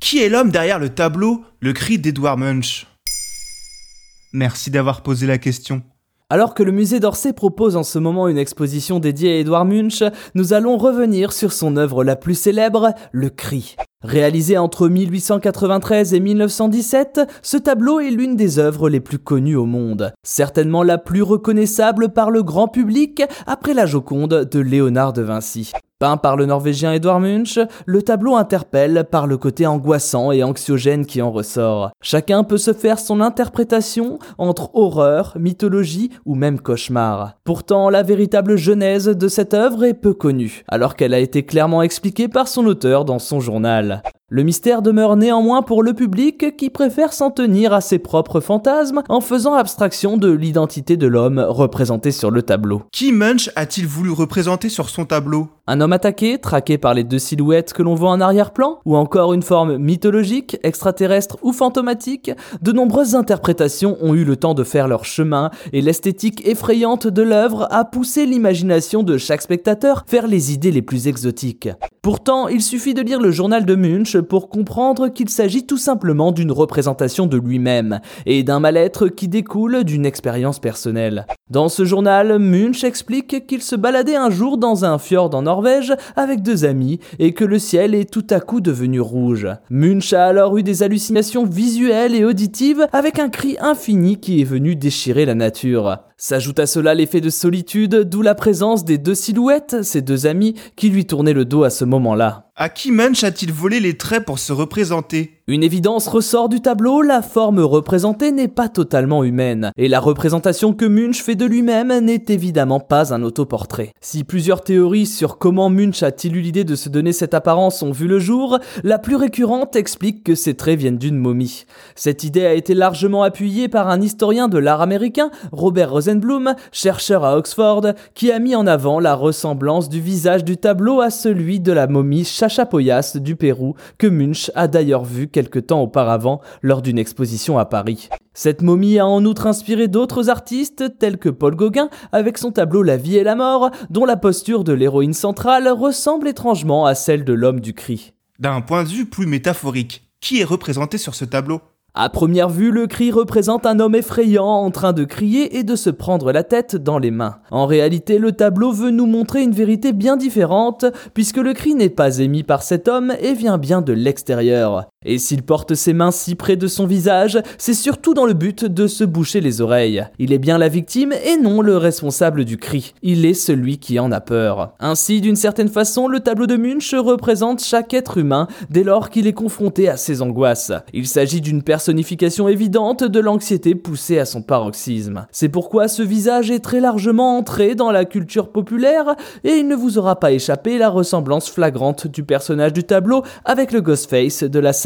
Qui est l'homme derrière le tableau Le cri d'Edouard Munch? Merci d'avoir posé la question. Alors que le musée d'Orsay propose en ce moment une exposition dédiée à Edouard Munch, nous allons revenir sur son œuvre la plus célèbre, Le Cri. Réalisé entre 1893 et 1917, ce tableau est l'une des œuvres les plus connues au monde, certainement la plus reconnaissable par le grand public après la Joconde de Léonard de Vinci. Peint par le Norvégien Edouard Munch, le tableau interpelle par le côté angoissant et anxiogène qui en ressort. Chacun peut se faire son interprétation entre horreur, mythologie ou même cauchemar. Pourtant, la véritable genèse de cette œuvre est peu connue, alors qu'elle a été clairement expliquée par son auteur dans son journal. Le mystère demeure néanmoins pour le public qui préfère s'en tenir à ses propres fantasmes en faisant abstraction de l'identité de l'homme représenté sur le tableau. Qui Munch a-t-il voulu représenter sur son tableau? Un homme attaqué, traqué par les deux silhouettes que l'on voit en arrière-plan, ou encore une forme mythologique, extraterrestre ou fantomatique, de nombreuses interprétations ont eu le temps de faire leur chemin et l'esthétique effrayante de l'œuvre a poussé l'imagination de chaque spectateur vers les idées les plus exotiques. Pourtant, il suffit de lire le journal de Munch pour comprendre qu'il s'agit tout simplement d'une représentation de lui-même et d'un mal-être qui découle d'une expérience personnelle. Dans ce journal, Munch explique qu'il se baladait un jour dans un fjord en Norvège avec deux amis et que le ciel est tout à coup devenu rouge. Munch a alors eu des hallucinations visuelles et auditives avec un cri infini qui est venu déchirer la nature. S'ajoute à cela l'effet de solitude, d'où la présence des deux silhouettes, ces deux amis, qui lui tournaient le dos à ce moment-là. À qui Munch a-t-il volé les traits pour se représenter? Une évidence ressort du tableau, la forme représentée n'est pas totalement humaine, et la représentation que Munch fait de lui-même n'est évidemment pas un autoportrait. Si plusieurs théories sur comment Munch a-t-il eu l'idée de se donner cette apparence ont vu le jour, la plus récurrente explique que ces traits viennent d'une momie. Cette idée a été largement appuyée par un historien de l'art américain, Robert Rosenblum, chercheur à Oxford, qui a mis en avant la ressemblance du visage du tableau à celui de la momie Chachapoyas du Pérou, que Munch a d'ailleurs vu quelque temps auparavant lors d'une exposition à Paris. Cette momie a en outre inspiré d'autres artistes tels que Paul Gauguin avec son tableau La vie et la mort, dont la posture de l'héroïne centrale ressemble étrangement à celle de l'homme du cri. D'un point de vue plus métaphorique, qui est représenté sur ce tableau? À première vue, le cri représente un homme effrayant en train de crier et de se prendre la tête dans les mains. En réalité, le tableau veut nous montrer une vérité bien différente, puisque le cri n'est pas émis par cet homme et vient bien de l'extérieur. Et s'il porte ses mains si près de son visage, c'est surtout dans le but de se boucher les oreilles. Il est bien la victime et non le responsable du cri. Il est celui qui en a peur. Ainsi, d'une certaine façon, le tableau de Munch représente chaque être humain dès lors qu'il est confronté à ses angoisses. Il s'agit d'une personnification évidente de l'anxiété poussée à son paroxysme. C'est pourquoi ce visage est très largement entré dans la culture populaire et il ne vous aura pas échappé la ressemblance flagrante du personnage du tableau avec le Ghostface de la